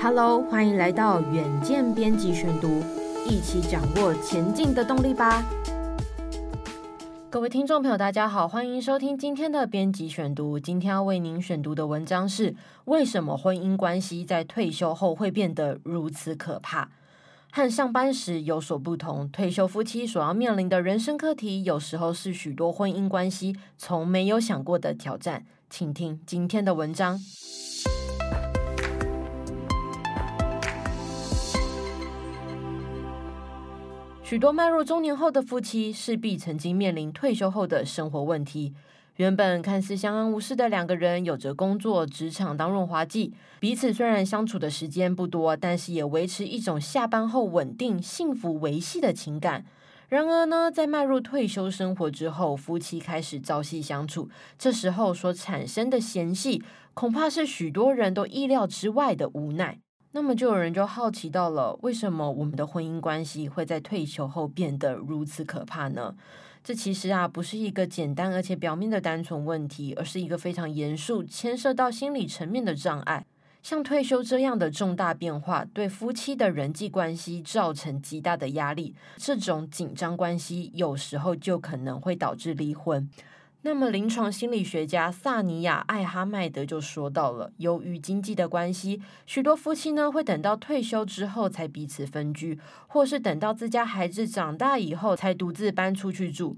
Hello，欢迎来到远见编辑选读，一起掌握前进的动力吧。各位听众朋友，大家好，欢迎收听今天的编辑选读。今天要为您选读的文章是：为什么婚姻关系在退休后会变得如此可怕？和上班时有所不同，退休夫妻所要面临的人生课题，有时候是许多婚姻关系从没有想过的挑战。请听今天的文章。许多迈入中年后的夫妻，势必曾经面临退休后的生活问题。原本看似相安无事的两个人，有着工作、职场当润滑剂，彼此虽然相处的时间不多，但是也维持一种下班后稳定、幸福维系的情感。然而呢，在迈入退休生活之后，夫妻开始朝夕相处，这时候所产生的嫌隙，恐怕是许多人都意料之外的无奈。那么，就有人就好奇到了，为什么我们的婚姻关系会在退休后变得如此可怕呢？这其实啊，不是一个简单而且表面的单纯问题，而是一个非常严肃、牵涉到心理层面的障碍。像退休这样的重大变化，对夫妻的人际关系造成极大的压力，这种紧张关系有时候就可能会导致离婚。那么，临床心理学家萨尼亚·艾哈迈德就说到了，由于经济的关系，许多夫妻呢会等到退休之后才彼此分居，或是等到自家孩子长大以后才独自搬出去住。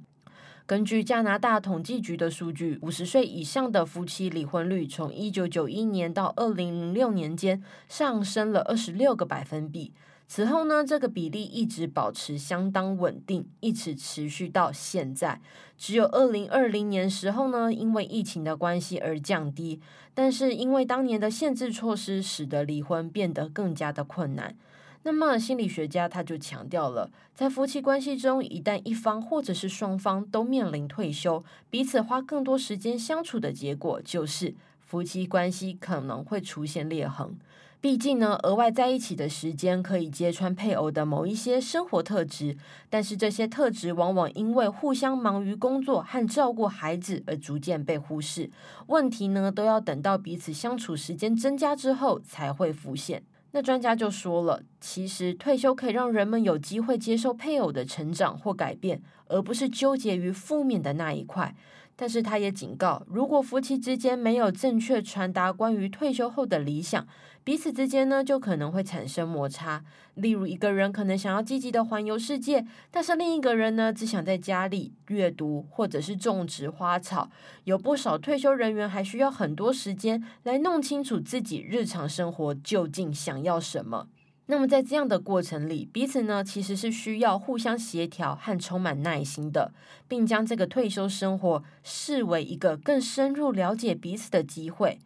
根据加拿大统计局的数据，五十岁以上的夫妻离婚率从一九九一年到二零零六年间上升了二十六个百分比。此后呢，这个比例一直保持相当稳定，一直持续到现在。只有二零二零年时候呢，因为疫情的关系而降低。但是因为当年的限制措施，使得离婚变得更加的困难。那么心理学家他就强调了，在夫妻关系中，一旦一方或者是双方都面临退休，彼此花更多时间相处的结果，就是夫妻关系可能会出现裂痕。毕竟呢，额外在一起的时间可以揭穿配偶的某一些生活特质，但是这些特质往往因为互相忙于工作和照顾孩子而逐渐被忽视。问题呢，都要等到彼此相处时间增加之后才会浮现。那专家就说了，其实退休可以让人们有机会接受配偶的成长或改变，而不是纠结于负面的那一块。但是他也警告，如果夫妻之间没有正确传达关于退休后的理想，彼此之间呢就可能会产生摩擦。例如，一个人可能想要积极的环游世界，但是另一个人呢只想在家里阅读或者是种植花草。有不少退休人员还需要很多时间来弄清楚自己日常生活究竟想要什么。那么在这样的过程里，彼此呢其实是需要互相协调和充满耐心的，并将这个退休生活视为一个更深入了解彼此的机会。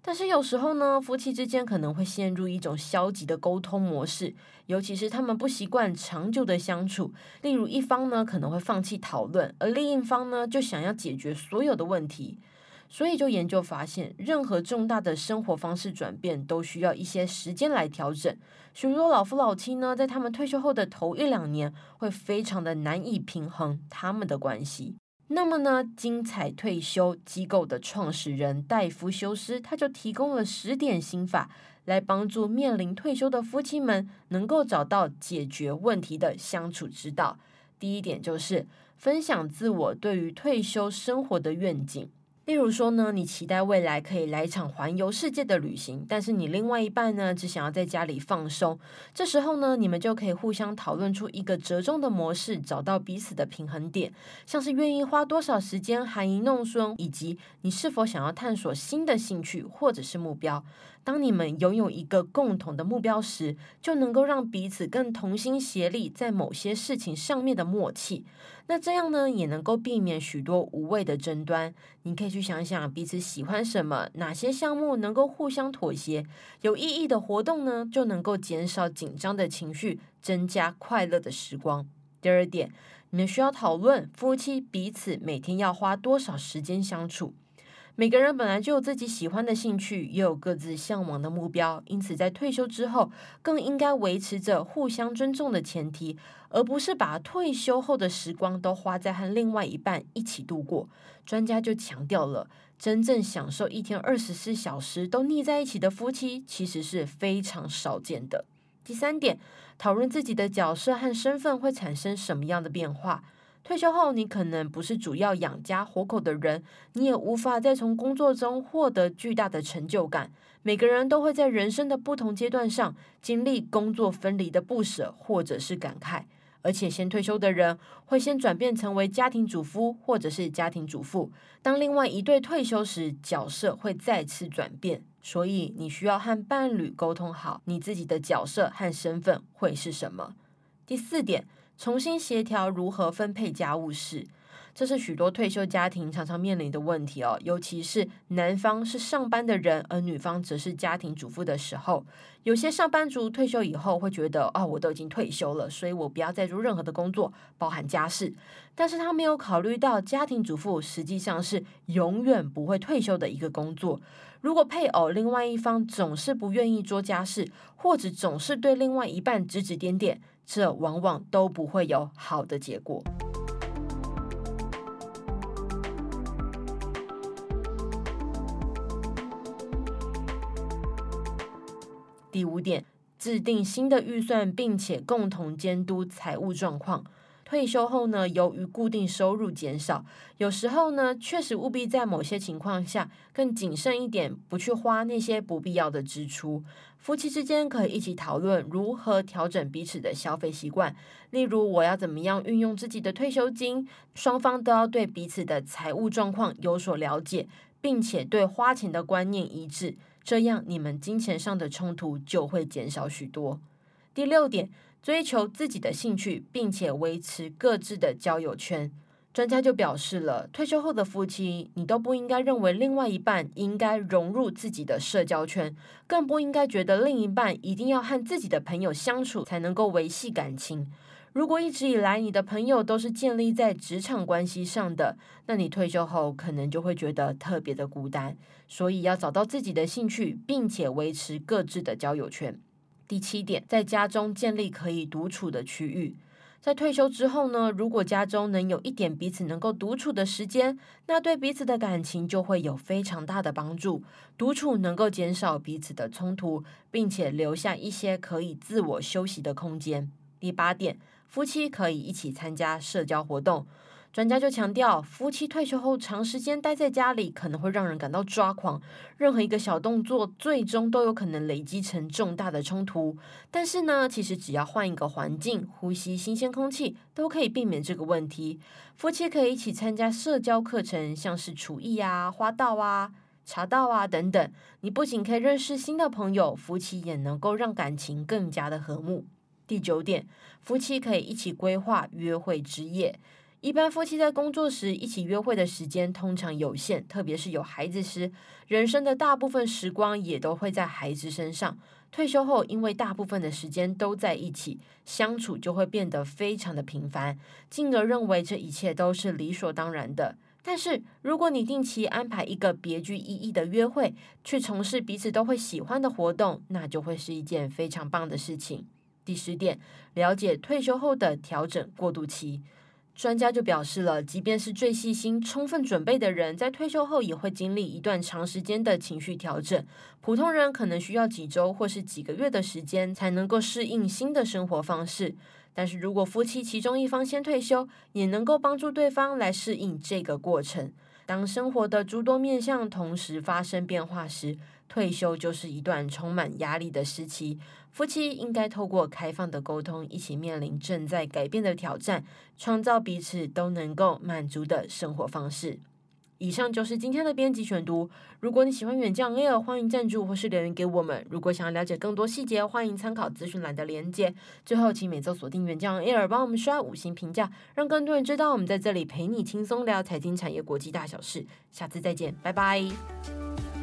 但是有时候呢，夫妻之间可能会陷入一种消极的沟通模式，尤其是他们不习惯长久的相处。例如，一方呢可能会放弃讨论，而另一方呢就想要解决所有的问题。所以，就研究发现，任何重大的生活方式转变都需要一些时间来调整。许多老夫老妻呢，在他们退休后的头一两年，会非常的难以平衡他们的关系。那么呢，精彩退休机构的创始人戴夫休斯，他就提供了十点心法，来帮助面临退休的夫妻们能够找到解决问题的相处之道。第一点就是分享自我对于退休生活的愿景。例如说呢，你期待未来可以来一场环游世界的旅行，但是你另外一半呢，只想要在家里放松。这时候呢，你们就可以互相讨论出一个折中的模式，找到彼此的平衡点，像是愿意花多少时间含饴弄孙，以及你是否想要探索新的兴趣或者是目标。当你们拥有一个共同的目标时，就能够让彼此更同心协力，在某些事情上面的默契。那这样呢，也能够避免许多无谓的争端。你可以去想想彼此喜欢什么，哪些项目能够互相妥协。有意义的活动呢，就能够减少紧张的情绪，增加快乐的时光。第二点，你们需要讨论夫妻彼此每天要花多少时间相处。每个人本来就有自己喜欢的兴趣，也有各自向往的目标，因此在退休之后，更应该维持着互相尊重的前提，而不是把退休后的时光都花在和另外一半一起度过。专家就强调了，真正享受一天二十四小时都腻在一起的夫妻，其实是非常少见的。第三点，讨论自己的角色和身份会产生什么样的变化。退休后，你可能不是主要养家活口的人，你也无法再从工作中获得巨大的成就感。每个人都会在人生的不同阶段上经历工作分离的不舍，或者是感慨。而且，先退休的人会先转变成为家庭主夫或者是家庭主妇。当另外一对退休时，角色会再次转变。所以，你需要和伴侣沟通好，你自己的角色和身份会是什么。第四点。重新协调如何分配家务事，这是许多退休家庭常常面临的问题哦。尤其是男方是上班的人，而女方则是家庭主妇的时候，有些上班族退休以后会觉得，哦，我都已经退休了，所以我不要再做任何的工作，包含家事。但是他没有考虑到，家庭主妇实际上是永远不会退休的一个工作。如果配偶另外一方总是不愿意做家事，或者总是对另外一半指指点点。这往往都不会有好的结果。第五点，制定新的预算，并且共同监督财务状况。退休后呢，由于固定收入减少，有时候呢，确实务必在某些情况下更谨慎一点，不去花那些不必要的支出。夫妻之间可以一起讨论如何调整彼此的消费习惯，例如我要怎么样运用自己的退休金，双方都要对彼此的财务状况有所了解，并且对花钱的观念一致，这样你们金钱上的冲突就会减少许多。第六点。追求自己的兴趣，并且维持各自的交友圈。专家就表示了，退休后的夫妻，你都不应该认为另外一半应该融入自己的社交圈，更不应该觉得另一半一定要和自己的朋友相处才能够维系感情。如果一直以来你的朋友都是建立在职场关系上的，那你退休后可能就会觉得特别的孤单。所以要找到自己的兴趣，并且维持各自的交友圈。第七点，在家中建立可以独处的区域。在退休之后呢，如果家中能有一点彼此能够独处的时间，那对彼此的感情就会有非常大的帮助。独处能够减少彼此的冲突，并且留下一些可以自我休息的空间。第八点，夫妻可以一起参加社交活动。专家就强调，夫妻退休后长时间待在家里，可能会让人感到抓狂。任何一个小动作，最终都有可能累积成重大的冲突。但是呢，其实只要换一个环境，呼吸新鲜空气，都可以避免这个问题。夫妻可以一起参加社交课程，像是厨艺啊、花道啊、茶道啊等等。你不仅可以认识新的朋友，夫妻也能够让感情更加的和睦。第九点，夫妻可以一起规划约会之夜。一般夫妻在工作时一起约会的时间通常有限，特别是有孩子时，人生的大部分时光也都会在孩子身上。退休后，因为大部分的时间都在一起，相处就会变得非常的频繁，进而认为这一切都是理所当然的。但是，如果你定期安排一个别具意义的约会，去从事彼此都会喜欢的活动，那就会是一件非常棒的事情。第十点，了解退休后的调整过渡期。专家就表示了，即便是最细心、充分准备的人，在退休后也会经历一段长时间的情绪调整。普通人可能需要几周或是几个月的时间，才能够适应新的生活方式。但是如果夫妻其中一方先退休，也能够帮助对方来适应这个过程。当生活的诸多面向同时发生变化时，退休就是一段充满压力的时期。夫妻应该透过开放的沟通，一起面临正在改变的挑战，创造彼此都能够满足的生活方式。以上就是今天的编辑选读。如果你喜欢远将 Air，欢迎赞助或是留言给我们。如果想要了解更多细节，欢迎参考资讯栏的链接。最后，请每周锁定远将 Air，帮我们刷五星评价，让更多人知道我们在这里陪你轻松聊财经产业国际大小事。下次再见，拜拜。